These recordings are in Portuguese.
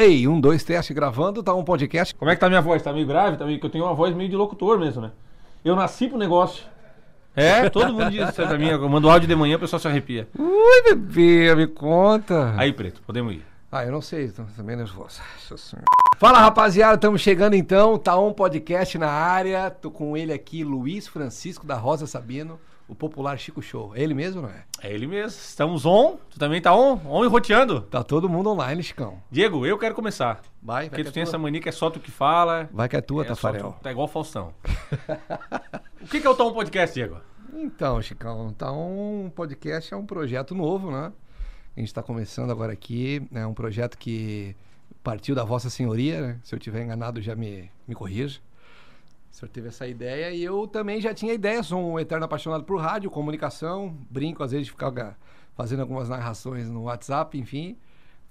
Ei, um, dois, teste gravando, tá um podcast. Como é que tá minha voz? Tá meio grave? Tá meio... que Eu tenho uma voz meio de locutor mesmo, né? Eu nasci pro negócio. É, todo mundo diz isso pra mim. Eu mando áudio de manhã, o pessoal se arrepia. Ui, bebê, me conta. Aí, Preto, podemos ir. Ah, eu não sei, tô também nervoso. Fala rapaziada, estamos chegando então, tá um podcast na área. Tô com ele aqui, Luiz Francisco da Rosa Sabino, o popular Chico Show. É ele mesmo, não é? É ele mesmo. Estamos on. Tu também tá on? On e roteando. Tá todo mundo online, Chicão. Diego, eu quero começar. Vai, vai Porque que tu é tem tua. essa mania que é só tu que fala. Vai que é tua, É Tafarel. tu. Tá igual o Faustão. o que, que é o Tom Podcast, Diego? Então, Chicão, tá um podcast, é um projeto novo, né? A gente está começando agora aqui, é um projeto que partiu da Vossa Senhoria, né? Se eu tiver enganado, já me, me corrija. O senhor teve essa ideia e eu também já tinha ideia, sou um eterno apaixonado por rádio, comunicação, brinco às vezes de ficar fazendo algumas narrações no WhatsApp, enfim.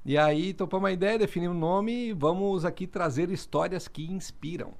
E aí topamos uma ideia, definimos o nome e vamos aqui trazer histórias que inspiram.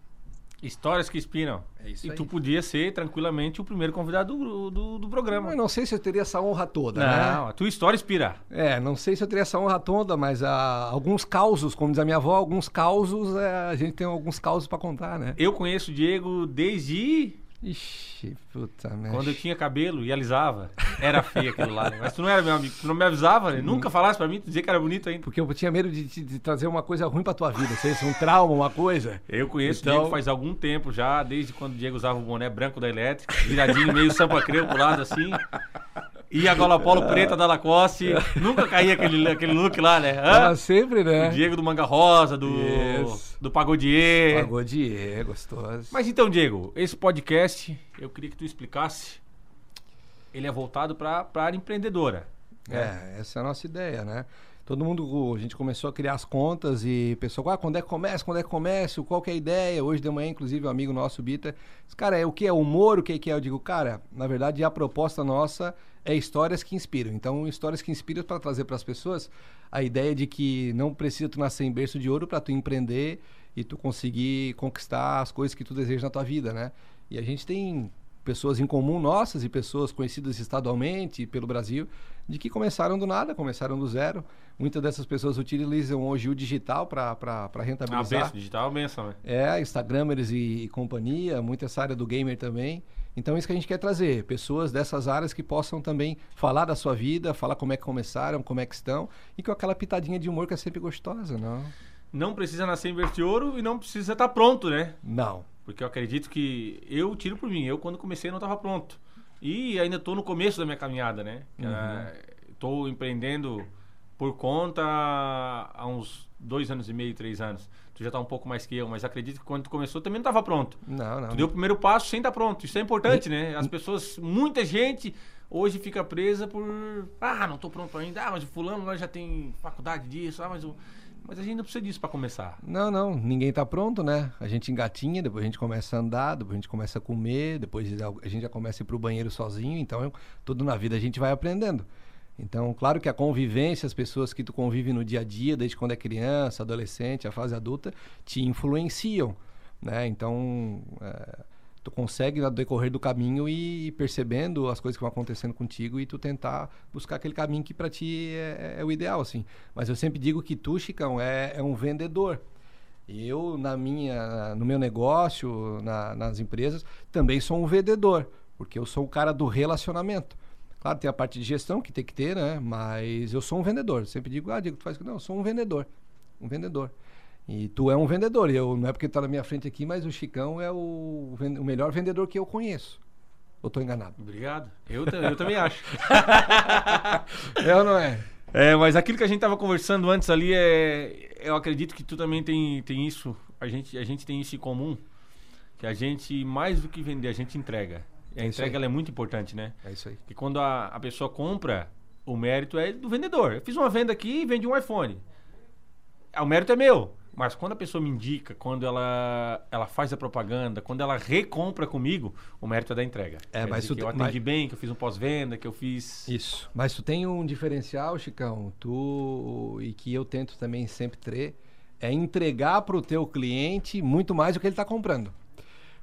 Histórias que inspiram. É isso e aí. tu podia ser tranquilamente o primeiro convidado do, do, do programa. Mas não sei se eu teria essa honra toda, né? Não, a tua história inspira. É, não sei se eu teria essa honra toda, mas ah, alguns causos, como diz a minha avó, alguns causos, é, a gente tem alguns causos pra contar, né? Eu conheço o Diego desde Ixi, puta merda. quando eu tinha cabelo e alisava. Era feio aquilo lá. né? Mas tu não era meu amigo, tu não me avisava, né? Nunca falasse pra mim, tu dizia que era bonito ainda. Porque eu tinha medo de, de- de trazer uma coisa ruim pra tua vida, sei se um trauma, uma coisa. Eu conheço Então- o Diego faz algum tempo já, desde quando o Diego usava o boné branco da Elétrica, viradinho meio sampa creu pro lado assim. E a gola polo preta da Lacoste. Nunca caía aquele, aquele look lá, né? Hã? Ah, sempre, O né? Diego do Manga Rosa, do, do Pagodier. É, gostoso. Mas então, Diego, esse podcast, eu queria que tu explicasse. Ele é voltado para a área empreendedora. né? É, essa é a nossa ideia, né? Todo mundo, a gente começou a criar as contas e pessoal, ah, quando é que começa, quando é que começa, qual que é a ideia? Hoje de manhã, inclusive, um amigo nosso, Bita, disse, cara, é o que é humor, o que que é? Eu digo, cara, na verdade, a proposta nossa é histórias que inspiram. Então, histórias que inspiram para trazer para as pessoas a ideia de que não precisa tu nascer em berço de ouro para tu empreender e tu conseguir conquistar as coisas que tu deseja na tua vida, né? E a gente tem pessoas em comum nossas e pessoas conhecidas estadualmente pelo Brasil, de que começaram do nada, começaram do zero. Muitas dessas pessoas utilizam hoje o digital para rentabilizar. benção, digital é uma benção, né? É, Instagramers e, e companhia, muito essa área do gamer também. Então, isso que a gente quer trazer, pessoas dessas áreas que possam também falar da sua vida, falar como é que começaram, como é que estão, e com aquela pitadinha de humor que é sempre gostosa, não? Não precisa nascer em berço de ouro e não precisa estar pronto, né? Não. Porque eu acredito que eu tiro por mim. Eu, quando comecei, não estava pronto. E ainda estou no começo da minha caminhada, né? Estou empreendendo por conta há uns dois anos e meio, três anos. Tu já está um pouco mais que eu, mas acredito que quando tu começou também não estava pronto. Não, não. Tu deu o primeiro passo sem estar pronto. Isso é importante, né? As pessoas, muita gente hoje fica presa por. Ah, não estou pronto ainda. Ah, mas o fulano lá já tem faculdade disso. Ah, mas o. Mas a gente não precisa disso para começar. Não, não, ninguém tá pronto, né? A gente engatinha, depois a gente começa a andar, depois a gente começa a comer, depois a gente já começa a ir pro banheiro sozinho, então tudo na vida a gente vai aprendendo. Então, claro que a convivência, as pessoas que tu convive no dia a dia, desde quando é criança, adolescente, a fase adulta, te influenciam, né? Então, é, tu consegue no decorrer do caminho ir ir percebendo as coisas que vão acontecendo contigo e tu tentar buscar aquele caminho que para ti é, é o ideal, assim. Mas eu sempre digo que tu, Chicão, é, é um vendedor. Eu, na minha, no meu negócio, na- nas empresas, também sou um vendedor, porque eu sou o cara do relacionamento. Claro, tem a parte de gestão que tem que ter, né? Mas eu sou um vendedor. Sempre digo, ah, Diego, tu faz. Não, eu sou um vendedor. Um vendedor. E tu é um vendedor. E Eu, não é porque tá na minha frente aqui, mas o Chicão é o, o melhor vendedor que eu conheço. Ou tô enganado? Obrigado. Eu, eu também acho. É ou não é? É, mas aquilo que a gente tava conversando antes ali é. Eu acredito que tu também tem, tem isso. A gente, a gente tem isso em comum. Que a gente, mais do que vender, a gente entrega. E a É entrega é muito importante, né? É isso aí. Que quando a, a pessoa compra, o mérito é do vendedor. Eu fiz uma venda aqui e vendi um iPhone. Ah, O mérito é meu. Mas quando a pessoa me indica, quando ela, ela faz a propaganda, quando ela recompra comigo, o mérito é da entrega. É, Quer mas tu que eu atendi mas- bem, que eu fiz um pós-venda, que eu fiz. Isso. Mas tu tem um diferencial, Chicão, tu e que eu tento também sempre ter, é entregar para o teu cliente muito mais do que ele está comprando.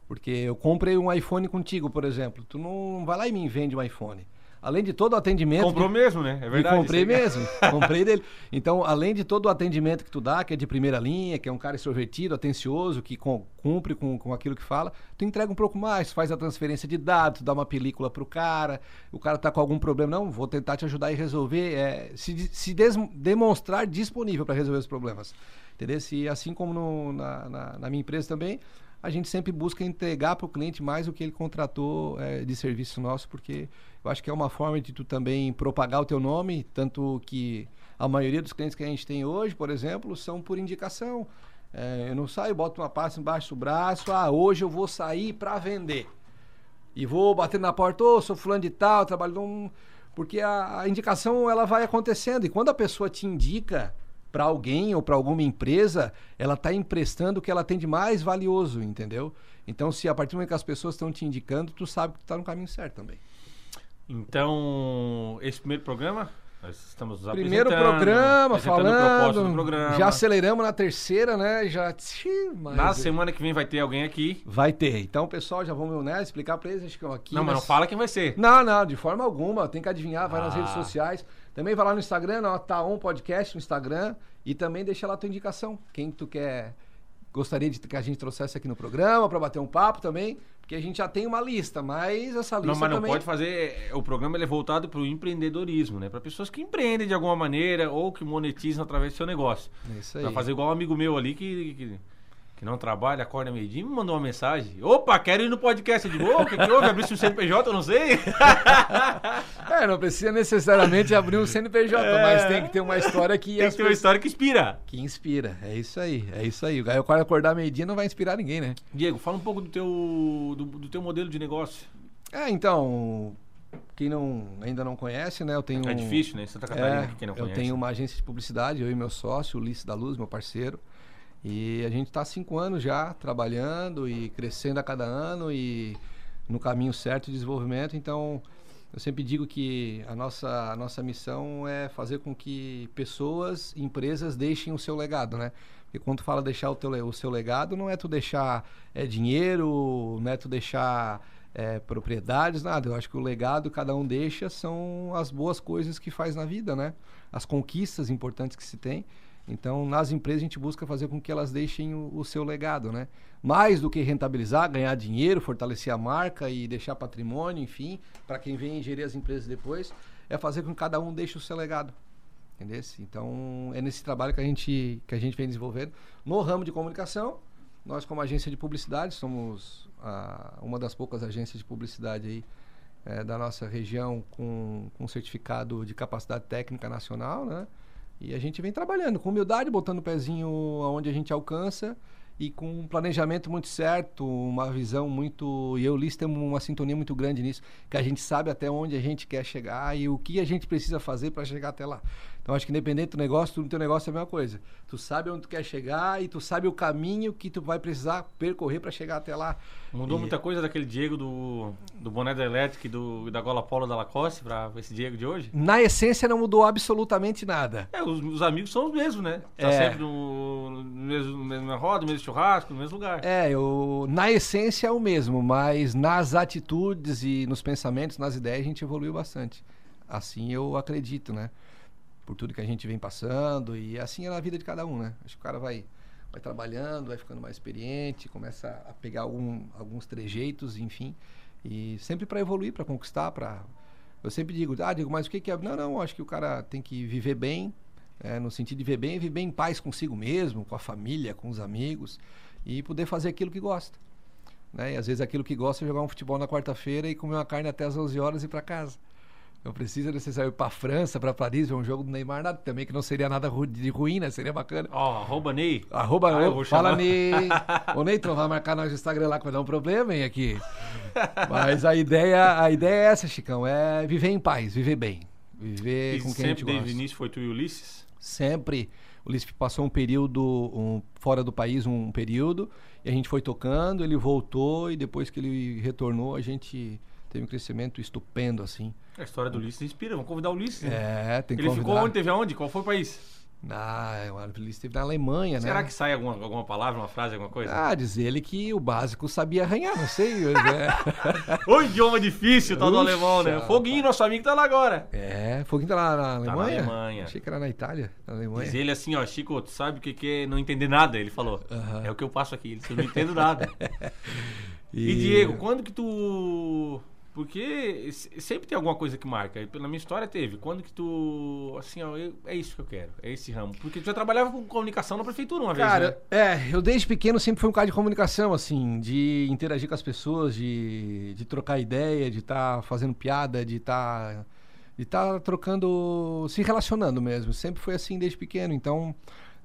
Porque eu comprei um iPhone contigo, por exemplo. Tu não vai lá e me vende um iPhone. Além de todo o atendimento. Comprou de, mesmo, né? É verdade. comprei mesmo. comprei dele. Então, além de todo o atendimento que tu dá, que é de primeira linha, que é um cara extrovertido, atencioso, que cumpre com, com aquilo que fala, tu entrega um pouco mais, faz a transferência de dados, dá uma película pro cara, o cara tá com algum problema, não, vou tentar te ajudar a resolver, é, se, se des, demonstrar disponível para resolver os problemas. Entendeu? E assim como no, na, na, na minha empresa também, a gente sempre busca entregar para o cliente mais o que ele contratou é, de serviço nosso, porque eu acho que é uma forma de tu também propagar o teu nome, tanto que a maioria dos clientes que a gente tem hoje, por exemplo, são por indicação. É, eu não saio, boto uma pasta embaixo do braço, ah, hoje eu vou sair para vender. E vou bater na porta, ô, oh, sou fulano de tal, trabalho num... Porque a, a indicação, ela vai acontecendo. E quando a pessoa te indica para alguém ou para alguma empresa, ela está emprestando o que ela tem de mais valioso, entendeu? Então, se a partir do momento que as pessoas estão te indicando, tu sabe que tu está no caminho certo também. Então, esse primeiro programa, nós estamos nos Primeiro programa, falando. Programa. Já aceleramos na terceira, né? Já. na semana que vem vai ter alguém aqui. Vai ter. Então, pessoal, já vamos né, explicar para eles. Acho que aqui. Não, mas não fala quem vai ser. Não, não, de forma alguma. Tem que adivinhar, vai ah. nas redes sociais. Também vai lá no Instagram, no Tá On Podcast no Instagram. E também deixa lá a tua indicação. Quem tu quer. Gostaria de que a gente trouxesse aqui no programa para bater um papo também. Porque a gente já tem uma lista, mas essa lista. Não, mas não também... pode fazer. O programa é voltado para o empreendedorismo, né? Para pessoas que empreendem de alguma maneira ou que monetizam através do seu negócio. É isso aí. Pra fazer igual um amigo meu ali que, que que não trabalha, acorda meio-dia, me mandou uma mensagem. Opa, quero ir no podcast. de boa. o que, que houve? Abrir o CNPJ? Eu não sei. é, não precisa necessariamente abrir um CNPJ, é... mas tem que ter uma história que... Tem que ter uma história que inspira. Que inspira, é isso aí, é isso aí. O cara acordar meio-dia não vai inspirar ninguém, né? Diego, fala um pouco do teu, do, do teu modelo de negócio. É, então, quem não, ainda não conhece, né? Eu tenho. É difícil, né? Santa Catarina, é, quem não conhece. Eu tenho uma agência de publicidade, eu e meu sócio, Ulisses da Luz, meu parceiro. E a gente está cinco anos já trabalhando e crescendo a cada ano e no caminho certo de desenvolvimento. Então, eu sempre digo que a nossa, a nossa missão é fazer com que pessoas, empresas deixem o seu legado, né? Porque quando fala deixar o, teu, o seu legado, não é tu deixar é, dinheiro, não é tu deixar é, propriedades, nada. Eu acho que o legado cada um deixa são as boas coisas que faz na vida, né? As conquistas importantes que se tem. Então, nas empresas, a gente busca fazer com que elas deixem o, o seu legado, né? Mais do que rentabilizar, ganhar dinheiro, fortalecer a marca e deixar patrimônio, enfim, para quem vem gerir as empresas depois, é fazer com que cada um deixe o seu legado. Entendeu? Então, é nesse trabalho que a gente, que a gente vem desenvolvendo. No ramo de comunicação, nós, como agência de publicidade, somos a, uma das poucas agências de publicidade aí é, da nossa região com, com certificado de capacidade técnica nacional, né? E a gente vem trabalhando com humildade, botando o pezinho aonde a gente alcança e com um planejamento muito certo, uma visão muito. E eu Liz temos uma sintonia muito grande nisso, que a gente sabe até onde a gente quer chegar e o que a gente precisa fazer para chegar até lá. Então acho que independente do negócio, tudo no teu negócio é a mesma coisa. Tu sabe onde tu quer chegar e tu sabe o caminho que tu vai precisar percorrer para chegar até lá. Mudou e... muita coisa daquele Diego do, do boné da Electric e do, da gola polo da Lacoste para esse Diego de hoje? Na essência não mudou absolutamente nada. É, os, os amigos são os mesmos, né? Tá é. sempre no, mesmo, no mesmo roda, no mesmo churrasco, no mesmo lugar. É, eu, na essência é o mesmo, mas nas atitudes e nos pensamentos, nas ideias, a gente evoluiu bastante. Assim eu acredito, né? por tudo que a gente vem passando e assim é na vida de cada um, né? Acho que o cara vai vai trabalhando, vai ficando mais experiente, começa a pegar algum, alguns trejeitos, enfim, e sempre para evoluir, para conquistar, para eu sempre digo, ah, digo, mas o que que é? Não, não, acho que o cara tem que viver bem, é, no sentido de viver bem, viver em paz consigo mesmo, com a família, com os amigos e poder fazer aquilo que gosta. Né? E às vezes aquilo que gosta é jogar um futebol na quarta-feira e comer uma carne até as 11 horas e ir para casa. Não precisa necessariamente ir para França, para Paris, ver um jogo do Neymar, nada, também que não seria nada de ruim, né? Seria bacana. Ó, oh, arroba Ney. Arroba, ah, fala Ney. Ô Ney, tu não vai marcar nós no Instagram lá que vai dar um problema, hein, aqui. Mas a ideia, a ideia é essa, Chicão, é viver em paz, viver bem. Viver e com quem a gente gosta. sempre desde o início foi tu e Ulisses? Sempre. O Ulisses passou um período um, fora do país, um período, e a gente foi tocando, ele voltou, e depois que ele retornou, a gente teve um crescimento estupendo, assim. A história do Ulisses inspira, vamos convidar o Ulisses. É, tem que Ele convidar. ficou onde? Teve aonde? Qual foi o país? Ah, ele esteve na Alemanha, Será né? que sai alguma, alguma palavra, uma frase, alguma coisa? Ah, diz ele que o básico sabia arranhar, não sei. né? Ô, idioma difícil, tal do Uxa, alemão, né? Foguinho, nosso amigo, tá lá agora. é, Foguinho tá lá na Alemanha? Alemanha. Achei que era na Itália, na Alemanha. Diz ele assim, ó, Chico, tu sabe o que, que é não entender nada? Ele falou. É o que eu passo aqui, eu não entendo nada. E, Diego, quando que tu. Porque se- sempre tem alguma coisa que marca. E Pela minha história teve. Quando que tu. Assim, ó, eu- é isso que eu quero. É esse ramo. Porque tu já trabalhava com comunicação na prefeitura uma vez, Cara, né? é, eu desde pequeno sempre fui um cara de comunicação, assim, de interagir com as pessoas, de, de trocar ideia, de estar fazendo piada, de estar de tá trocando, se relacionando mesmo. Sempre foi assim desde pequeno. Então,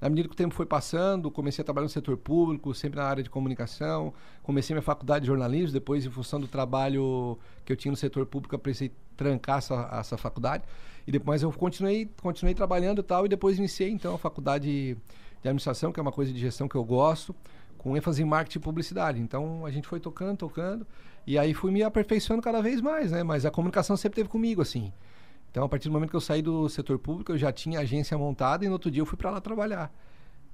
na medida que o tempo foi passando, comecei a trabalhar no setor público, sempre na área de comunicação. Comecei minha faculdade de jornalismo, depois, em função do trabalho que eu tinha no setor público, eu precisei trancar essa, essa faculdade. E depois eu continuei, continuei trabalhando e tal, e depois iniciei, então, a faculdade de administração, que é uma coisa de gestão que eu gosto, com ênfase em marketing e publicidade. Então, a gente foi tocando, tocando, e aí fui me aperfeiçoando cada vez mais, né? Mas a comunicação sempre teve comigo, assim. Então, a partir do momento que eu saí do setor público, eu já tinha agência montada e no outro dia eu fui para lá trabalhar.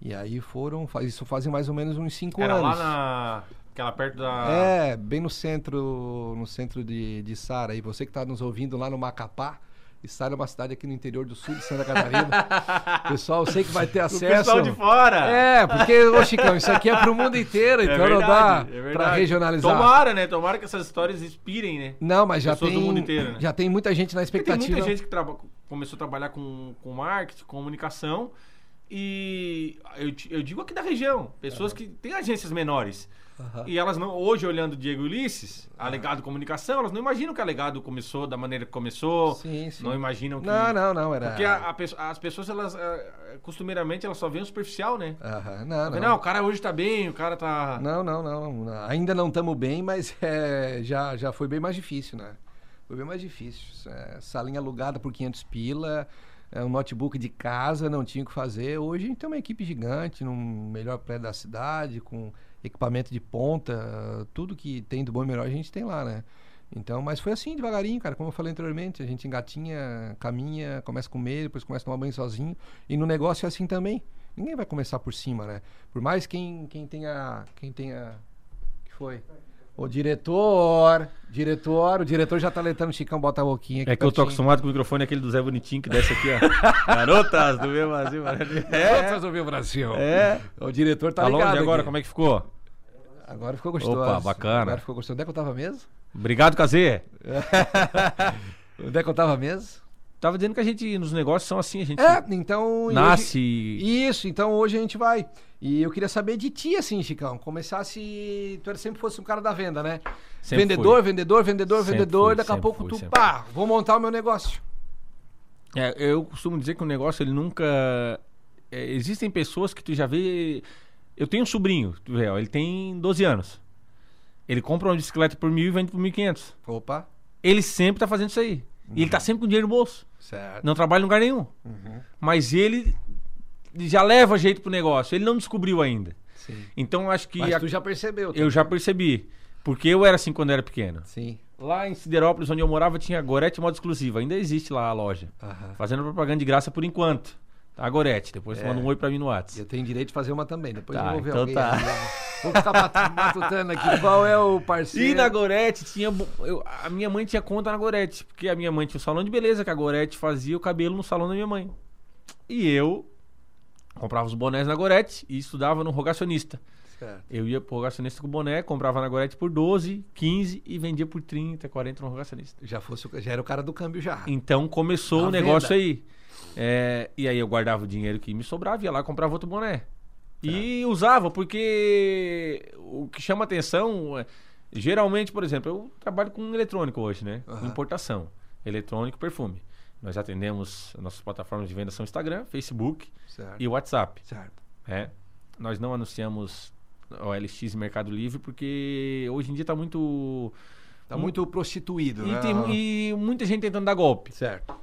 E aí foram, faz- isso fazem mais ou menos uns cinco Era anos. lá na. Aquela perto da. É, bem no centro, no centro de, de Sara. E você que está nos ouvindo lá no Macapá, e Sara é uma cidade aqui no interior do sul de Santa Catarina. Pessoal, eu sei que vai ter O acesso. pessoal de fora. É, porque, ô Chicão, isso aqui é pro mundo inteiro, então não dá é verdade. pra regionalizar. Tomara, né? Tomara que essas histórias inspirem, né? Não, mas já Pessoas tem, do mundo inteiro, né? já tem muita gente na Porque expectativa. Tem muita gente que traba- começou a trabalhar com, com marketing, comunicação. E eu, eu digo aqui da região, pessoas que têm agências menores. Aham. E elas não, hoje olhando Diego Ulisses, a Legado Comunicação, elas não imaginam que a Legado começou da maneira que começou. Sim, sim. Não imaginam que. Não, não, não, era... Porque a- a as pessoas, elas, eh, costumeiramente, elas só veem o superficial, né? Aham, Não, Não. não. o cara hoje tá bem, o cara tá. Não, não, não, não. Ainda não estamos bem, mas é, já, já foi bem mais difícil, né? Foi bem mais difícil. É, salinha alugada por 500 pila, é, um notebook de casa, não tinha o que fazer. Hoje a gente tem uma equipe gigante, no melhor prédio da cidade, com equipamento de ponta, tudo que tem do bom e melhor a gente tem lá, né? Então, mas foi assim, devagarinho, cara. Como eu falei anteriormente, a gente engatinha, caminha, começa a comer, depois começa a tomar banho sozinho. E no negócio é assim também. Ninguém vai começar por cima, né? Por mais quem, quem tenha. Quem tenha. que foi? O diretor. Diretor, o diretor já tá letando o Chicão, bota a boquinha aqui. É que eu tô pertinho. acostumado com o microfone aquele do Zé Bonitinho que desce aqui, ó. Garotas do meu Brasil. É, resolveu o Brasil. É. O diretor tá, Tá ligado. longe agora, aqui. como é que ficou? Agora ficou gostoso. Opa, bacana. Agora ficou gostoso. Onde é que eu tava mesmo? Obrigado, Kazê. Onde é que eu tava mesmo? Tava dizendo que a gente, nos negócios, são assim, a gente É, então. nasce. hoje- Isso, então hoje a gente vai. E eu queria saber de ti, assim, Chicão. Começasse. Tu era- sempre fosse um cara da venda, né? Sempre vendedor, fui. vendedor, vendedor, Sempre vendedor. fui, daqui a pouco fui, tu, pá, vou montar o meu negócio. É, eu costumo dizer que o negócio, ele nunca... é, existem pessoas que tu já vê... Eu tenho um sobrinho, tu vê, ó, ele tem 12 anos. Ele compra uma bicicleta por mil e vende por 1.500. Opa. Ele sempre tá fazendo isso aí. E ele tá sempre com dinheiro no bolso. Certo. Não trabalha em lugar nenhum. Mas ele já leva jeito pro negócio. Ele não descobriu ainda. Sim. Então eu acho que Mas a- tu já percebeu. eu já percebi. Porque eu era assim quando era pequeno. Sim. Lá em Siderópolis, onde eu morava, tinha Gorete Modo Exclusiva. Ainda existe lá a loja. Aham. Fazendo propaganda de graça por enquanto. Tá, Gorete? Depois É. você manda um oi pra mim no WhatsApp. Eu tenho direito de fazer uma também. Depois Tá, eu vou ver então alguém. tá. né? Vou ficar mat- matutando aqui. Qual é o parceiro? E na Gorete tinha. eu- a minha mãe tinha conta na Gorete. Porque a minha mãe tinha o salão de beleza, que a Gorete fazia o cabelo no salão da minha mãe. E eu comprava os bonés na Gorete e estudava no rogacionista. Certo. Eu ia pro rogacionista com o boné, comprava na Gorete por 12, 15 e vendia por 30, 40 no rogacionista. Já, fosse, já era o cara do câmbio já. Então começou A o negócio venda. aí. É, e aí eu guardava o dinheiro que me sobrava, ia lá e comprava outro boné. E usava, porque o que chama atenção, é, geralmente, por exemplo, eu trabalho com eletrônico hoje, né? Aham. Importação. Eletrônico e perfume. Nós atendemos, nossas plataformas de venda são Instagram, Facebook Certo. e WhatsApp. Certo. né? Nós não anunciamos OLX e Mercado Livre porque hoje em dia está muito. Tá muito prostituído, né? E, tem- e muita gente tentando dar golpe. Certo.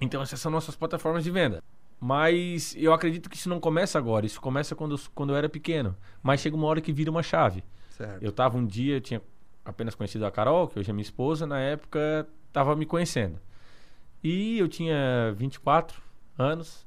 Então essas são nossas plataformas de venda. Mas eu acredito que isso não começa agora, isso começa quando, eu- quando eu era pequeno. Mas chega uma hora que vira uma chave. Certo. Eu tava um dia, eu tinha apenas conhecido a Carol, que hoje é minha esposa, na época tava me conhecendo. E eu tinha 24 anos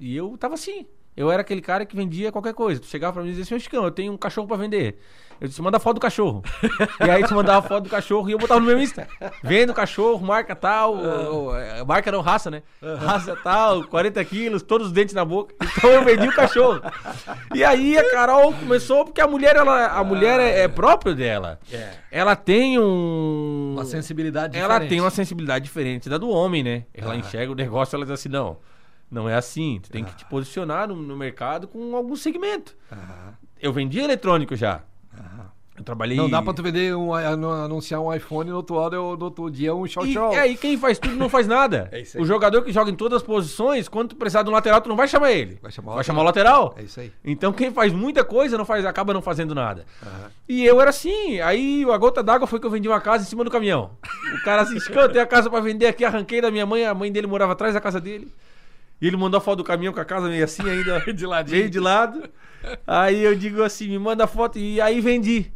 E eu tava assim. Eu era aquele cara que vendia qualquer coisa. Tu chegava pra mim e dizia assim, ô Chicão, eu tenho um cachorro pra vender. Eu disse, manda foto do cachorro. e aí tu mandava foto do cachorro e eu botava no meu Insta. Vendo o cachorro, marca tal. ou- ou, é, marca não, raça, né? Raça tal, 40 quilos, todos os dentes na boca. Então eu vendi o cachorro. E aí a Carol começou, porque a mulher, ela, a mulher é, é próprio dela. É. Ela tem um. Uma sensibilidade Ela diferente. tem uma sensibilidade diferente da do homem, né? Ela Ah. enxerga o negócio ela diz assim, não, não é assim. Tu tem que te posicionar no, no mercado com algum segmento. Aham, Eu vendi eletrônico já. aham. Eu trabalhei... Não dá pra tu vender um, anu- anunciar um iPhone no outro, hora, no outro dia um show show. é, e quem faz tudo não faz nada. É isso aí. O jogador que joga em todas as posições, quando tu precisar de um lateral, tu não vai chamar ele. Vai chamar o vai lateral. chamar o lateral. É isso aí. Então quem faz muita coisa não faz, acaba não fazendo nada. E eu era assim, aí a gota d'água foi que eu vendi uma casa em cima do caminhão. O cara assim, "Chico, eu tenho a casa pra vender aqui, arranquei da minha mãe, a mãe dele morava atrás da casa dele. E ele mandou a foto do caminhão com a casa meio assim ainda, De ladinho. meio de lado. Aí eu digo assim, me manda a foto e aí vendi.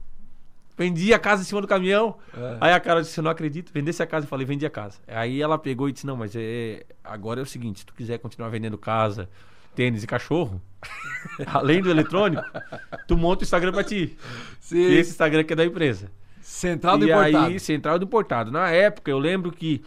Vendi a casa em cima do caminhão. É. Aí a cara disse, não acredito, vendesse a casa. Eu falei, vendi a casa. Aí ela pegou e disse, não, mas é, agora é o seguinte, se tu quiser continuar vendendo casa, tênis e cachorro, além do eletrônico, tu monta o Instagram pra ti. Sim. E esse Instagram que é da empresa. Central do e importado. aí, central do importado. Na época, eu lembro que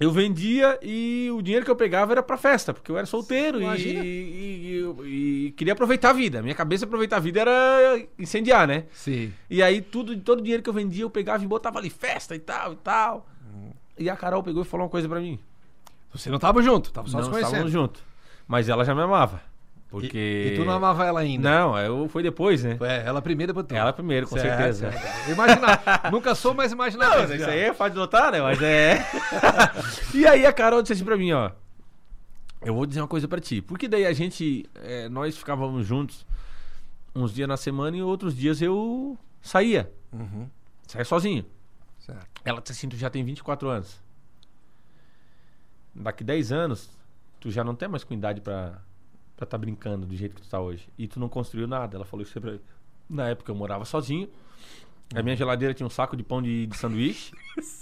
eu vendia e o dinheiro que eu pegava era pra festa, porque eu era solteiro e, e- e- e queria aproveitar a vida. Minha cabeça aproveitar a vida era incendiar, né? Sim. E aí, tudo, todo o dinheiro que eu vendia, eu pegava e botava ali festa e tal e tal. Uhum. E a Carol pegou e falou uma coisa pra mim. Você não tava junto, tava só Não se conhecendo. estávamos juntos. Mas ela já me amava. Porque. E tu não amava ela ainda? Não, eu foi depois, né? É, ela primeiro depois tu. Ela primeiro, com Certo, certeza. certo. Imaginar. Nunca sou, mas imaginar. Não, isso aí é fácil de notar, né? Mas é. e aí a Carol disse assim pra mim, ó. Eu vou dizer uma coisa pra ti. Porque daí a gente. é, nós ficávamos juntos uns dias na semana e outros dias eu saía. Uhum. Saía sozinho. Certo. Ela disse assim: tu já tem 24 anos. Daqui 10 anos, tu já não tem mais com idade pra estar tá brincando do jeito que tu tá hoje. E tu não construiu nada. Ela falou isso pra Na época eu morava sozinho. A minha geladeira tinha um saco de pão de, de sanduíche,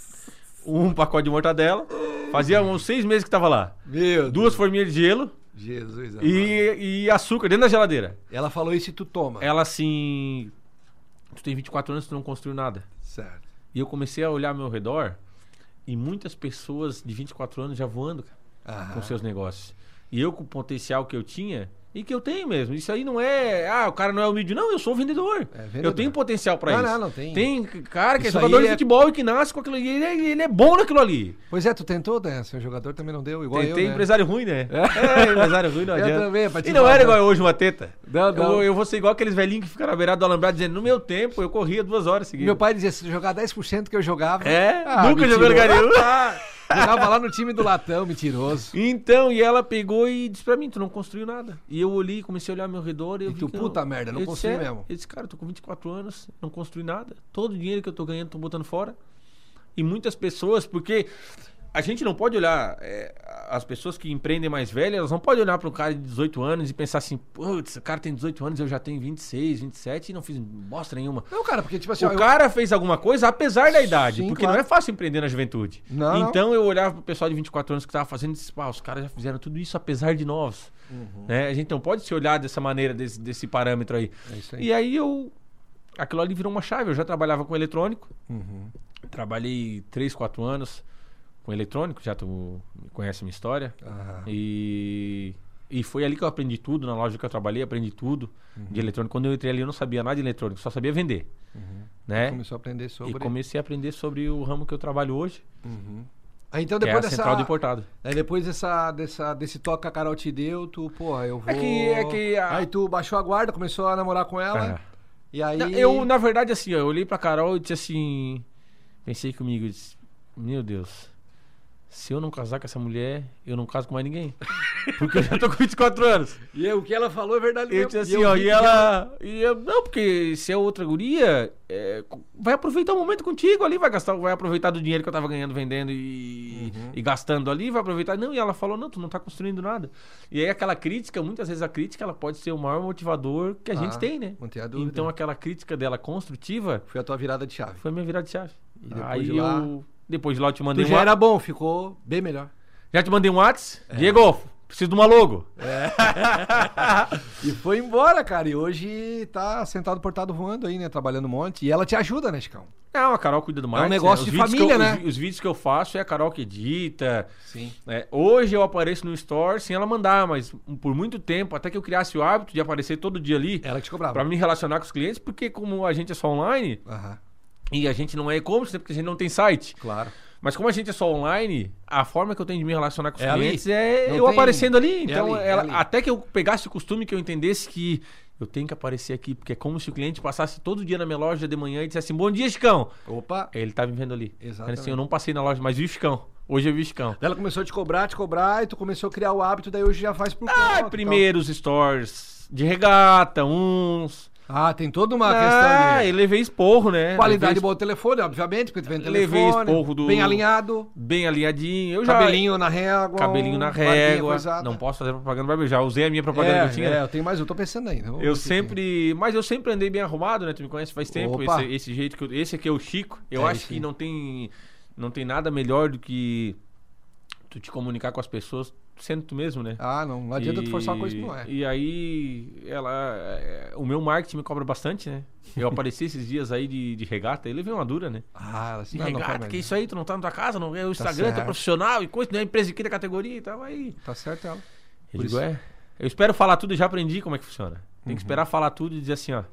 um pacote de mortadela. Fazia uns seis meses que tava lá. Meu Duas forminhas de gelo Jesus amado. e, e açúcar dentro da geladeira. Ela falou isso e tu toma. Ela assim. Tu tem 24 anos e tu não construiu nada. Certo. E eu comecei a olhar ao meu redor e muitas pessoas de 24 anos já voando cara, com seus negócios. E eu com o potencial que eu tinha e que eu tenho mesmo. Isso aí não é, ah, o cara não é humilde. Não, eu sou vendedor. É vendedor. Eu tenho potencial pra Não, isso. não, não, tem. Tem cara que Isso é jogador de é- futebol e que nasce com aquilo ali. Ele é, ele é bom naquilo ali. Pois é, tu tentou, né? Seu jogador também não deu, igual Tem, eu, tem né? empresário ruim, né? É, empresário ruim não Eu adianta. também, pra te e não era igual hoje uma teta. Não, não. Eu, eu vou ser igual aqueles velhinhos que ficam na beirada do alambrado dizendo, no meu tempo eu corria duas horas seguidas. Meu pai dizia, se jogar 10% que eu jogava... É, Ah, nunca jogou lugar nenhum. Jogava lá no time do Latão, mentiroso. Então, e ela pegou e disse pra mim, tu não construiu nada. E eu olhei, comecei a olhar ao meu redor e eu E vi tu, que puta merda, não Eu construí é. mesmo. Eu disse, cara, eu tô com 24 anos, não construí nada. Todo o dinheiro que eu tô ganhando, tô botando fora. E muitas pessoas, porque a gente não pode olhar, é, as pessoas que empreendem mais velhas, elas não podem olhar para um cara de 18 anos e pensar assim, putz, esse cara tem 18 anos, eu já tenho 26, 27 e não fiz bosta nenhuma. Não, cara, porque tipo assim... O eu- cara fez alguma coisa apesar da idade, Sim, porque claro. não é fácil empreender na juventude. Não, não. então eu olhava pro pessoal de 24 anos que tava fazendo e disse, pá, os caras já fizeram tudo isso apesar de novos. Uhum. Né? A gente não pode se olhar dessa maneira, desse, desse parâmetro aí. É isso aí. E aí eu. Aquilo ali virou uma chave. Eu já trabalhava com eletrônico. Uhum. Trabalhei 3, 4 anos com eletrônico, já tu conhece a minha história. Aham. E, e foi ali que eu aprendi tudo, na loja que eu trabalhei, aprendi tudo Uhum. de eletrônico. Quando eu entrei ali, eu não sabia nada de eletrônico, só sabia vender. Né? Começou a aprender sobre... E comecei a aprender sobre o ramo que eu trabalho hoje, Uhum. Aí então é depois dessa... central do importado. Aí depois dessa, dessa, desse toque que a Carol te deu, tu, porra, eu vou... É que- é que a- Aí tu baixou a guarda, começou a namorar com ela, É. e aí... Eu, na verdade, assim, eu olhei pra Carol e disse assim. Pensei comigo, disse, meu Deus, se eu não casar com essa mulher, eu não caso com mais ninguém. Porque eu já tô com 24 anos. E eu- o que ela falou é verdade Eu mesmo. disse E assim, eu ó, e ela. E eu, não, porque se é outra guria, é, vai aproveitar o momento contigo ali, vai gastar, vai aproveitar do dinheiro que eu tava ganhando, vendendo e, Uhum. e gastando ali, vai aproveitar. Não, e ela falou, não, tu não tá construindo nada. E aí aquela crítica, muitas vezes a crítica, ela pode ser o maior motivador que a gente Ah, tem, né? Então aquela crítica dela construtiva Foi a tua virada de chave. foi a minha virada de chave. E depois aí de lá- eu. Depois de lá eu te Tu mandei um já era bom, ficou bem melhor. Já te mandei um WhatsApp. É. Diego, Preciso de uma logo. É. e foi embora, cara. E hoje tá sentado portado voando aí, né? Trabalhando um monte. E ela te ajuda, né, Chicão? Não, a Carol cuida do marketing. negócio né? de Os vídeos família, eu- né? Os, os vídeos que eu faço é a Carol que edita. Sim. né? Hoje eu apareço no Store sem ela mandar, mas por muito tempo, até que eu criasse o hábito de aparecer todo dia ali, Ela que te cobrava. pra me relacionar com os clientes, porque como a gente é só online Aham, e a gente não é e-commerce, né? porque a gente não tem site. claro. Mas como a gente é só online, a forma que eu tenho de me relacionar com os É ali. clientes é Não eu tem- aparecendo ali. é Então, ali, é ela- ali. até que eu pegasse o costume que eu entendesse que eu tenho que aparecer aqui, porque é como se o cliente passasse todo dia na minha loja de manhã e dissesse assim, bom dia, Chicão. Opa. Ele tá me vendo ali. Exatamente. Assim, eu não passei na loja, mas vi o Chicão. Hoje eu vi o Chicão. Ela começou a te cobrar, te cobrar, e tu começou a criar o hábito, daí hoje já faz por Ah, conta, primeiros stores de regata, uns. Ah, tem toda uma ah, questão e levei esporro, né? de qualidade levei boa do telefone, obviamente, porque tu vem no Levei telefone, esporro do- bem alinhado, Bem alinhadinho. Eu já... cabelinho na régua. Cabelinho na régua. Não posso fazer propaganda barbeiro. Já usei a minha propaganda é, que eu tinha. É, eu tenho mais, eu tô pensando ainda. Ver Eu sempre. Mas eu sempre andei bem arrumado, né? Tu me conhece faz tempo. Esse, esse jeito que eu, Esse aqui é o Chico. Eu É, acho esse que não tem. Não tem nada melhor do que tu te comunicar com as pessoas sendo tu mesmo, né? Ah, não, não adianta tu forçar uma coisa que não é. E aí, ela. é, O meu marketing me cobra bastante, né? Eu apareci esses dias aí de, de regata e levei uma dura, né? Ah, ela assim, De não regata, que isso aí, tu não tá na tua casa, não é o Instagram, tu é profissional e coisa, não é empresa aqui da categoria e tal. Aí. Tá certo ela. Eu Por digo, isso- é. Eu espero falar tudo e já aprendi como é que funciona. Tem Uhum. que esperar falar tudo e dizer assim, ó.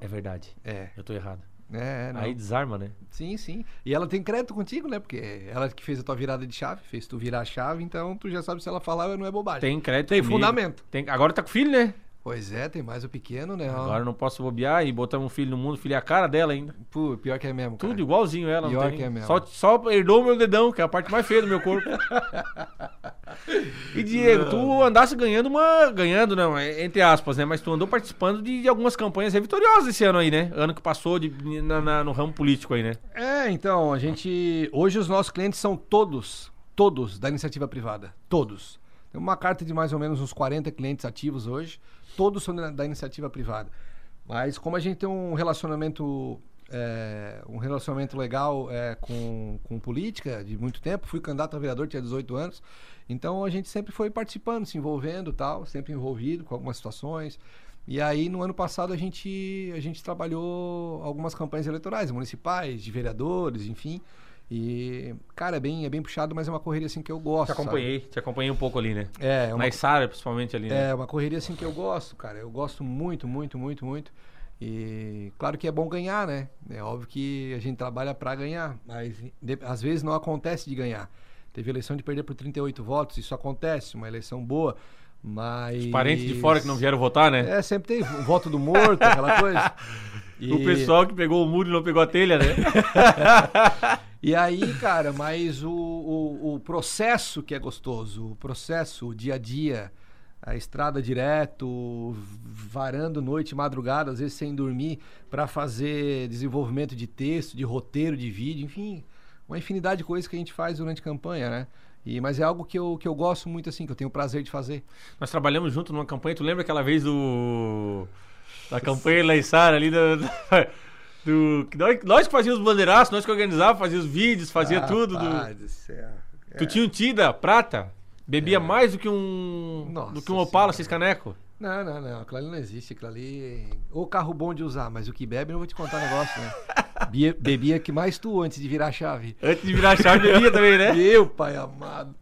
É verdade. É, Eu tô errado. É, é, não. Aí desarma, né? Sim, sim. E ela tem crédito contigo, né? Porque ela que fez a tua virada de chave, fez tu virar a chave, então tu já sabe se ela falar não é bobagem. Tem crédito. Tem comigo. fundamento. Tem... Agora tá com filho, né? Pois é, tem mais o pequeno, né? Agora não posso bobear e botar um filho no mundo, filho é a cara dela ainda. Pô, pior que é mesmo, cara. Tudo igualzinho ela. não Pior que é mesmo. Só, só herdou o meu dedão, que é a parte mais feia do meu corpo. e Diego, tu andasse ganhando uma. Ganhando, não, é- entre aspas, né? Mas tu andou participando de, de algumas campanhas vitoriosas esse ano aí, né? Ano que passou de, na- na- no ramo político aí, né? É, então, a gente. Hoje os nossos clientes são todos, todos da iniciativa privada. Todos. Tem uma carta de mais ou menos uns 40 clientes ativos hoje. Todos são da, iniciativa privada. Mas como a gente tem um relacionamento. é, um relacionamento legal é, com, com política de muito tempo, fui candidato a vereador, tinha 18 anos. Então a gente sempre foi participando, se envolvendo tal, sempre envolvido com algumas situações. E aí, no ano passado, a gente, a gente trabalhou algumas campanhas eleitorais, municipais, de vereadores, enfim. E, cara, é bem, é bem puxado, mas é uma correria assim que eu gosto. Te acompanhei, te acompanhei um pouco ali, né? sabe? É, é uma, Na Isara, principalmente ali, né? é uma correria assim que eu gosto, cara. Eu gosto muito, muito, muito, muito. E claro que é bom ganhar, né? É óbvio que a gente trabalha pra ganhar, mas de- às vezes não acontece de ganhar. Teve eleição de perder por 38 votos, isso acontece, uma eleição boa, mas. Os parentes de fora que não vieram votar, né? É, sempre tem o voto do morto, aquela coisa. E- O pessoal que pegou o muro e não pegou a telha, né? E aí, cara, mas o, o, o processo que é gostoso, o processo, o dia a dia, a estrada direto, varando noite, madrugada, às vezes sem dormir, para fazer desenvolvimento de texto, de roteiro, de vídeo, enfim, uma infinidade de coisas que a gente faz durante a campanha, né? E, mas é algo que eu, que eu gosto muito, assim, que eu tenho o prazer de fazer. Nós trabalhamos junto numa campanha. Tu lembra aquela vez do. Da campanha Sara ali do. Do nós, que fazíamos os bandeiraços, nós que organizávamos, fazíamos os vídeos, fazia tudo. do- do céu. Tu tinha um Tida prata, bebia mais do que um. É. Nossa do que um Opala Senhora. seis caneco. Não, não, não. Aquilo ali não existe. Aquilo ali. Ou carro bom de usar, mas o que bebe, não vou te contar o negócio, né? Bia- Bebia que mais tu antes de virar a chave. Antes de virar a chave, bebia também, né? Meu pai amado.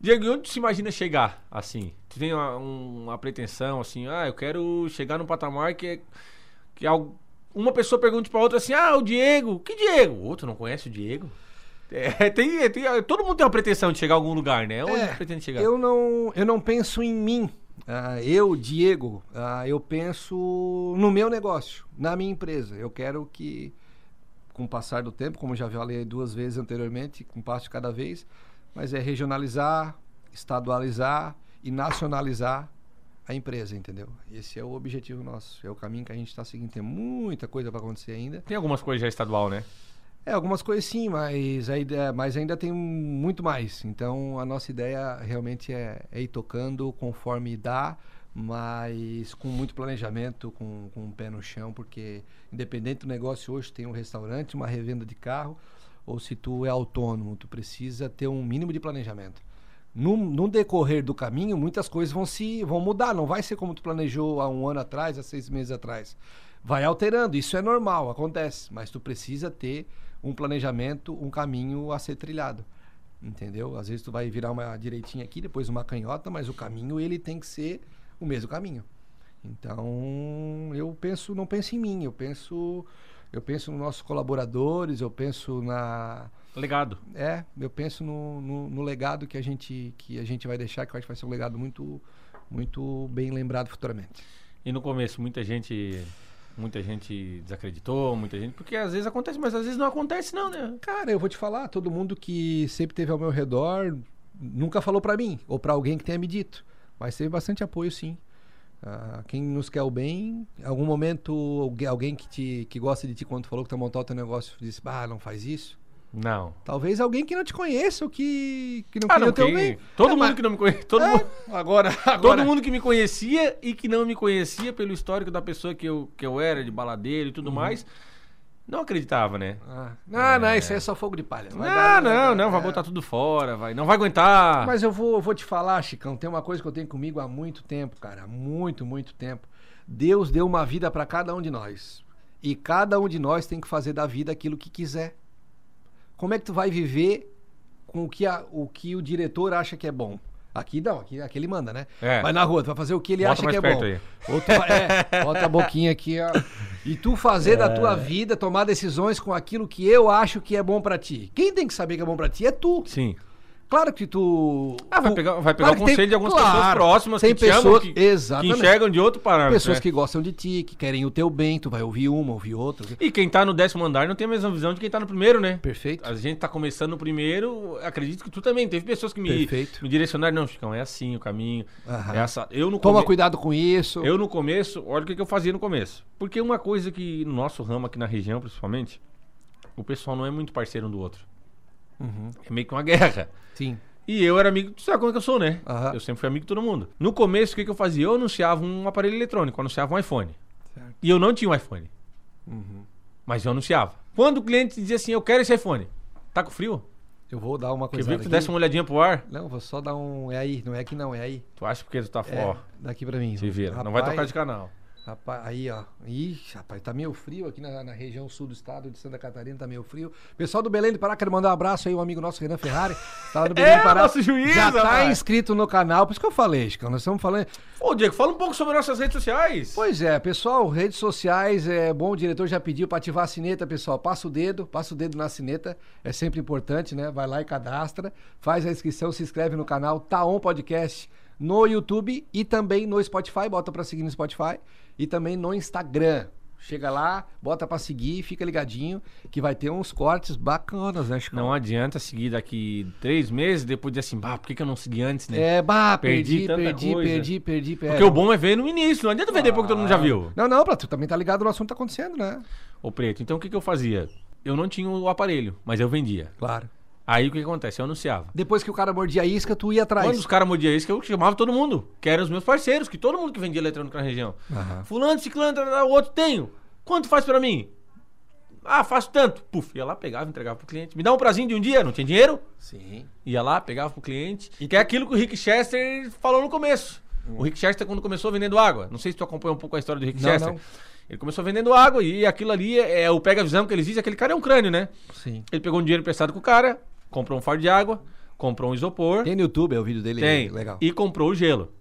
Diego, e onde tu se imagina chegar, assim? Tu tem uma, um- uma pretensão, assim, ah, eu quero chegar num patamar que é... Que al- uma pessoa pergunte pra outra assim, ah, o Diego, que Diego? O outro não conhece o Diego? É, tem, tem- todo mundo tem uma pretensão de chegar a algum lugar, né? Onde É, tu pretende chegar? Eu não, eu não penso em mim. Ah, eu, Diego, ah, eu penso no meu negócio, na minha empresa. Eu quero que, com o passar do tempo, como já falei duas vezes anteriormente, com passo de cada vez, mas é regionalizar, estadualizar e nacionalizar a empresa, entendeu? Esse é o objetivo nosso, é o caminho que a gente está seguindo. Tem muita coisa para acontecer ainda. Tem algumas coisas já estadual, né? É, algumas coisas sim, mas, a ideia, mas ainda tem muito mais. Então a nossa ideia realmente é, é ir tocando conforme dá, mas com muito planejamento, com, com o pé no chão, porque independente do negócio hoje, tem um restaurante, uma revenda de carro, ou se tu é autônomo, tu precisa ter um mínimo de planejamento. No, no decorrer do caminho, muitas coisas vão se vão mudar. Não vai ser como tu planejou há um ano atrás, há seis meses atrás. Vai alterando, isso é normal, acontece. Mas tu precisa ter um planejamento, um caminho a ser trilhado. Entendeu? Às vezes tu vai virar uma direitinha aqui, depois uma canhota, mas o caminho ele tem que ser o mesmo caminho. Então, eu penso, não penso em mim, eu penso, eu penso nos nossos colaboradores, eu penso na Legado. é, eu penso no, no, no legado que a gente que a gente vai deixar, que eu acho que vai ser um legado muito muito bem lembrado futuramente. E no começo, muita gente. Muita gente desacreditou, muita gente. Porque às vezes acontece, mas às vezes não acontece, não, né? Cara, eu vou te falar, todo mundo que sempre teve ao meu redor nunca falou pra mim ou pra alguém que tenha me dito, mas teve bastante apoio sim. Ah, quem nos quer o bem, em algum momento alguém, que te que gosta de ti quando falou que ia montar o teu negócio disse: "Ah, não faz isso". Não. Talvez alguém que não te conheça ou que que não Ah, não, quem-. Todo É, mundo mas- que não me conhece. Todo, É, mundo, agora, agora todo mundo que me conhecia e que não me conhecia pelo histórico da pessoa que eu, que eu era, de baladeiro e tudo Uhum. mais, não acreditava, né? Ah, não, não, isso aí é só fogo de palha. Vai Não, dar- não, não, vai é. botar tudo fora, vai, não vai aguentar. Mas eu vou, vou te falar, Chicão, tem uma coisa que eu tenho comigo há muito tempo, cara. há Muito, muito tempo. Deus deu uma vida pra cada um de nós. E cada um de nós tem que fazer da vida aquilo que quiser. Como é que tu vai viver com o que, a- o, que o diretor acha que é bom? Aqui não, aqui, aqui ele manda, né? É. Vai na rua, tu vai fazer o que ele Bota acha mais que é perto bom. aí. Ou tu vai- é, bota a boquinha aqui, ó. E tu fazer da É. tua vida, tomar decisões com aquilo que eu acho que é bom pra ti. Quem tem que saber que é bom pra ti é tu. Sim. Claro que tu. Ah, vai pegar, vai pegar claro o que tem- conselho de algumas pessoas claro, próximas tem que te amam, pessoas, que, que enxergam de outro parâmetro. Pessoas né? que gostam de ti, que querem o teu bem, tu vai ouvir uma, ouvir outra. E quem tá no décimo andar não tem a mesma visão de quem tá no primeiro, né? Perfeito. A gente tá começando no primeiro, acredito que tu também. Teve pessoas que me, Perfeito. me direcionaram, não, Chicão, é assim o caminho. Aham. É essa. Eu no Toma come- cuidado com isso. Eu no começo, olha o que, que eu fazia no começo. Porque uma coisa que no nosso ramo aqui na região, principalmente, o pessoal não é muito parceiro um do outro. Uhum. É meio que uma guerra. Sim. E eu era amigo, tu sabe como é que eu sou, né? Aham. Eu sempre fui amigo de todo mundo. No começo, o que, que eu fazia? Eu anunciava um aparelho eletrônico, eu anunciava um iPhone. Certo. E eu não tinha um iPhone. Uhum. Mas eu anunciava. Quando o cliente dizia assim, eu quero esse iPhone. Tá com frio? Eu vou dar uma coisa. ver que tu desse uma olhadinha pro ar? Não, vou só dar um. É aí, não é aqui não, é aí. Tu acha porque tu tá É, fora? daqui pra mim. Se vira. não vai tocar de canal. Rapaz, aí, ó. Ixi, rapaz, tá meio frio aqui na, na região sul do estado de Santa Catarina, tá meio frio. Pessoal do Belém do Pará, quero mandar um abraço aí, um amigo nosso, Renan Ferrari. Tá lá no Belém É, do Pará. nosso juiz, Já tá rapaz. inscrito no canal, por isso que eu falei, Chico. Nós estamos falando. Ô, Diego, fala um pouco sobre nossas redes sociais. Pois é, pessoal, redes sociais, é bom, o diretor já pediu para ativar a sineta, pessoal. Passa o dedo, passa o dedo na sineta, é sempre importante, né? Vai lá e cadastra, faz a inscrição, se inscreve no canal Taon Podcast no YouTube e também no Spotify, bota para seguir no Spotify e também no Instagram. Chega lá, bota para seguir, fica ligadinho que vai ter uns cortes bacanas, né, Chico? Não adianta seguir daqui três meses, depois dizer assim, bah, por que, que eu não segui antes, né? É, bah, Perdi perdi, perdi, coisa. perdi, perdi, perdi. Porque o bom é ver no início, não adianta ver depois que todo mundo já viu. Não, não, pra tu também tá ligado no assunto que tá acontecendo, né? Ô, Preto, então o que, que eu fazia? Eu não tinha o aparelho, mas eu vendia. Claro. Aí o que, acontece? Eu anunciava. Depois que o cara mordia a isca, tu ia atrás. Quando os caras mordiam isso, que eu chamava todo mundo, que eram os meus parceiros, que todo mundo que vendia eletrônico na região. Aham. Fulano, ciclano, o outro tenho. Quanto faz pra mim? Ah, faço tanto. Puf, ia lá, pegava, entregava pro cliente. Me dá um prazinho de um dia, não tinha dinheiro? Sim. Ia lá, pegava pro cliente. E que é aquilo que o Rick Chester falou no começo. O Rick Chester, quando começou vendendo água, não sei se tu acompanha um pouco a história do Rick Não, Chester. não. Ele começou vendendo água e aquilo ali é, é o pega-visão que eles dizem. Aquele cara é um crânio, né? Sim. Ele pegou um dinheiro emprestado com o cara, comprou um fardo de água, comprou um isopor. Tem no YouTube, é o vídeo dele. Tem. Legal. E comprou o gelo.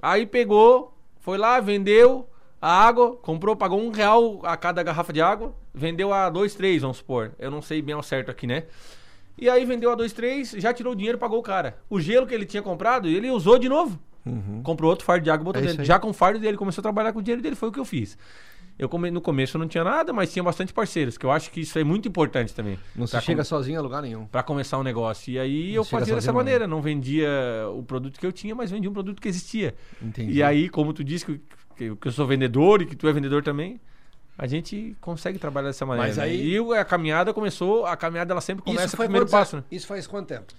Aí pegou, foi lá, vendeu a água, comprou, pagou um real a cada garrafa de água, vendeu a dois, três, vamos supor. Eu não sei bem ao certo aqui, né? E aí vendeu a dois, três, já tirou o dinheiro, pagou o cara. O gelo que ele tinha comprado, ele usou de novo. Uhum. Comprou outro fardo de água botou É dentro. Já com o fardo dele, começou a trabalhar com o dinheiro dele, foi o que eu fiz. Eu come- no começo eu não tinha nada, mas tinha bastante parceiros, que eu acho que isso é muito importante também. Não se chega com- sozinho a lugar nenhum. Pra começar um negócio. E aí eu chega fazia dessa não. maneira, não vendia o produto que eu tinha, mas vendia um produto que existia. Entendi. E aí, como tu disse que, que, que eu sou vendedor e que tu é vendedor também, a gente consegue trabalhar dessa maneira. Mas né? aí- E o- a caminhada começou, a caminhada ela sempre começa Isso com o primeiro passo, né? Isso faz quanto tempo?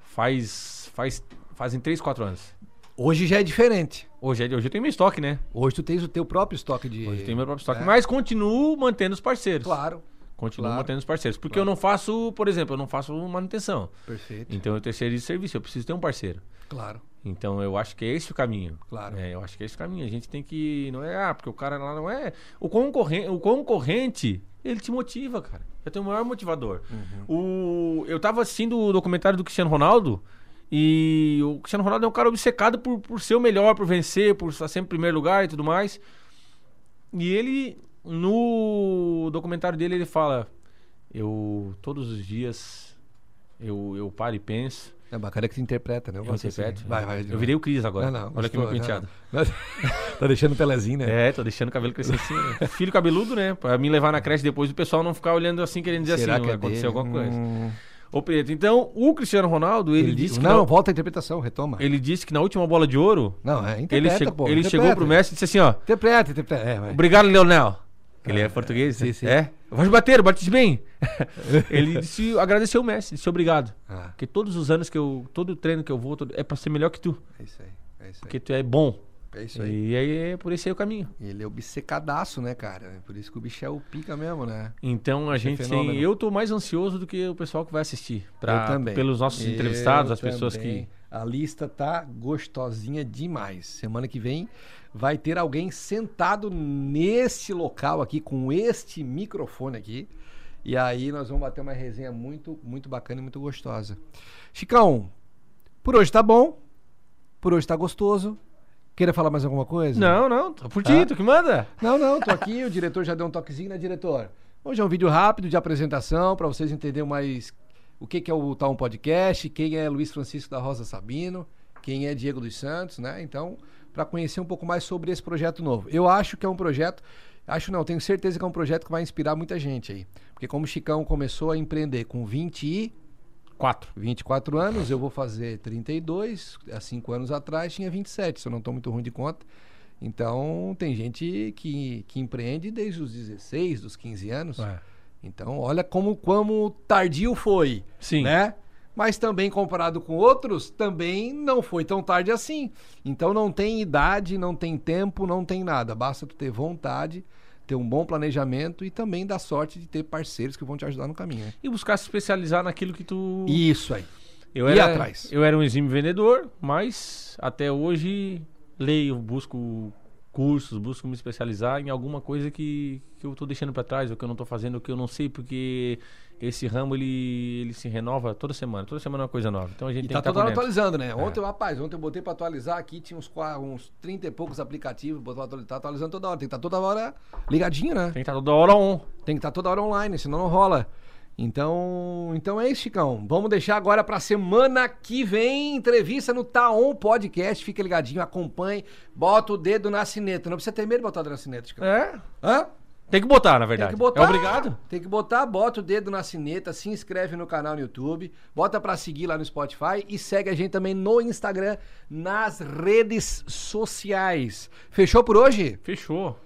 Faz, faz, fazem 3, 4 anos. Hoje já é diferente. Hoje, é- hoje eu tenho meu estoque, né? Hoje tu tens o teu próprio estoque de. Hoje eu tenho meu próprio estoque. É. Mas continuo mantendo os parceiros. Claro. Continuo Claro. mantendo os parceiros. Porque eu não faço, por exemplo, eu não faço manutenção. Perfeito. Então eu terceirizo serviço, eu preciso ter um parceiro. Claro, Então eu acho que é esse o caminho. claro. É, eu acho que é esse o caminho. A gente tem que. Não é, ah, porque o cara lá não é. O concorrente, o concorrente ele te motiva, cara. Eu tenho o maior motivador. Uhum. O, eu tava assistindo o documentário do Cristiano Ronaldo. E o Cristiano Ronaldo é um cara obcecado por, por ser o melhor, por vencer, por estar sempre em primeiro lugar e tudo mais. E ele, no documentário dele, ele fala: Eu, todos os dias, eu, eu paro e penso. É bacana que você interpreta, né? Eu assim. interpreto. Vai, vai. Eu virei o Cris agora. Não, não, Olha aqui meu penteado. não. tá deixando o Pelezinho, né? É, tô deixando o cabelo crescer assim. né? Filho cabeludo, né? Pra me levar na creche depois o pessoal não ficar olhando assim, querendo dizer Será assim, que é aconteceu dele? alguma coisa. Hum. Ô, Preto, então, o Cristiano Ronaldo, ele, Ele disse que. Não, na- volta a interpretação, retoma. ele disse que na última bola de ouro, Não, é, ele, interpreta, chegou, pô. ele interpreta. chegou pro Messi e disse assim, ó. Interpreta, interpreta. É, vai. Obrigado, Leonel. Ele é português, sim, né? sim. É. Vai bater, bate bem. ele disse, agradeceu o Messi, disse obrigado. Ah, Porque todos os anos que eu. Todo treino que eu vou, todo- é pra ser melhor que tu. é isso aí. É isso aí. Porque tu é bom. É isso aí. E aí é por esse aí o caminho. Ele é obcecadaço, né, cara? É Por isso que o bicho é o pica mesmo, né? Então a é gente tem. Eu tô mais ansioso do que o pessoal que vai assistir. Pra, eu também. Pelos nossos Eu entrevistados, as pessoas também. que. A lista tá gostosinha demais. Semana que vem vai ter alguém sentado nesse local aqui, com este microfone aqui. E aí nós vamos bater uma resenha muito, muito bacana e muito gostosa. Chicão, por hoje tá bom. Por hoje tá gostoso. Queira falar mais alguma coisa? Não, não, tô por ti, Ah. tu que manda. Não, não, tô aqui, o diretor já deu um toquezinho, né, diretor? Hoje é um vídeo rápido de apresentação para vocês entenderem mais o que, que é o Tal um Podcast, quem é Luiz Francisco da Rosa Sabino, quem é Diego dos Santos, né? Então, para conhecer um pouco mais sobre esse projeto novo. Eu acho que é um projeto, acho não, tenho certeza que é um projeto que vai inspirar muita gente aí. Porque como o Chicão começou a empreender com 20 e Quatro. 24 anos, eu vou fazer 32. Há 5 anos atrás tinha 27, se eu não estou muito ruim de conta. Então, tem gente que, que empreende desde os 16, dos 15 anos. É. Então, olha como, como tardio foi, Sim. né? Mas também comparado com outros, também não foi tão tarde assim. Então, não tem idade, não tem tempo, não tem nada. Basta tu ter vontade, ter um bom planejamento e também dar sorte de ter parceiros que vão te ajudar no caminho. Né? E buscar se especializar naquilo que tu. Isso aí. Eu era, atrás. Eu era um exímio vendedor, mas até hoje leio, busco cursos, busco me especializar em alguma coisa que, que eu tô deixando para trás, ou que eu não tô fazendo, ou que eu não sei, porque esse ramo ele, ele se renova toda semana. Toda semana é uma coisa nova. Então a gente E tem tá que toda hora por dentro. atualizando, né? Ontem, rapaz, ontem eu botei pra atualizar aqui, tinha uns, uns 30 e poucos aplicativos, botou atualizar, tá atualizando toda hora. Tem que estar toda hora ligadinho, né? Tem que estar toda hora on. Tem que estar toda hora online, senão não rola. Então, então é isso, Chicão. Vamos deixar agora pra semana que vem entrevista no Taon Podcast. Fica ligadinho, acompanhe, bota o dedo na sineta. Não precisa ter medo de botar o dedo na sineta, Chicão. É. Hã? Tem que botar, na verdade. Tem que botar. É obrigado. Tem que botar, bota o dedo na sineta, se inscreve no canal no YouTube, bota pra seguir lá no Spotify e segue a gente também no Instagram, nas redes sociais. Fechou por hoje? Fechou.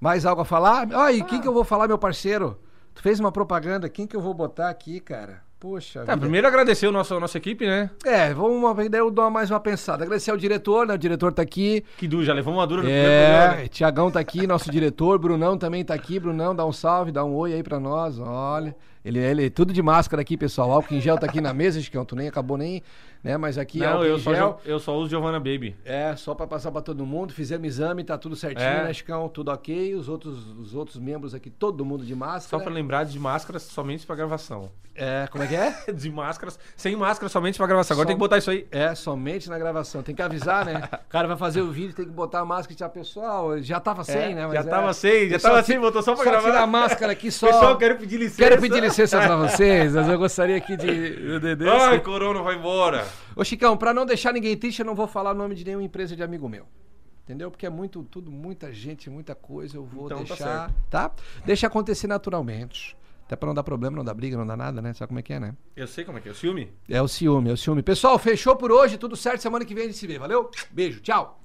Mais algo a falar? Ai, quem Ah. que eu vou falar, meu parceiro? Tu fez uma propaganda, quem que eu vou botar aqui, cara? Poxa Tá, primeiro agradecer o nosso, a nossa equipe, né? É, vamos uma, daí eu dou mais uma pensada. Agradecer ao diretor, né? O diretor tá aqui. Que du, já levou uma dura no primeiro. É, né? Tiagão tá aqui, nosso diretor. Brunão também tá aqui. Brunão, dá um salve, dá um oi aí pra nós. Olha. Ele, ele tudo de máscara aqui, pessoal. Álcool em gel tá aqui na mesa, Chicão. Tu nem acabou nem, né? Mas aqui Não, eu só, gel. eu só uso Giovanna Baby. É, só pra passar pra todo mundo. Fizemos exame, tá tudo certinho, É. né, Chicão? Tudo ok. Os outros, os outros membros aqui, todo mundo de Só máscara. pra lembrar de máscaras somente pra gravação. É, como é que é? De máscaras, sem máscara somente pra gravação. Agora Só- tem que botar isso aí. É, somente na gravação. Tem que avisar, né? O cara vai fazer o vídeo, tem que botar a máscara e já, pessoal, já tava sem, É, né? Mas já é. tava sem, já Pessoal, tava sem, botou só pra só gravar. tirar a máscara aqui só. Pessoal, quero pedir licença. Quero pedir licença pra vocês, mas eu gostaria aqui de. de, de Ai, corona, vai embora. Ô, Chicão, pra não deixar ninguém triste, eu não vou falar o nome de nenhuma empresa de amigo meu. Entendeu? Porque é muito, tudo, muita gente, muita coisa. Eu vou Então tá deixar. certo. Tá, Deixa acontecer naturalmente. Até pra não dar problema, não dar briga, não dar nada, né? Sabe como é que é, né? Eu sei como é que é o ciúme. É o ciúme, é o ciúme. Pessoal, fechou por hoje, tudo certo. Semana que vem a gente se vê. Valeu? Beijo, tchau.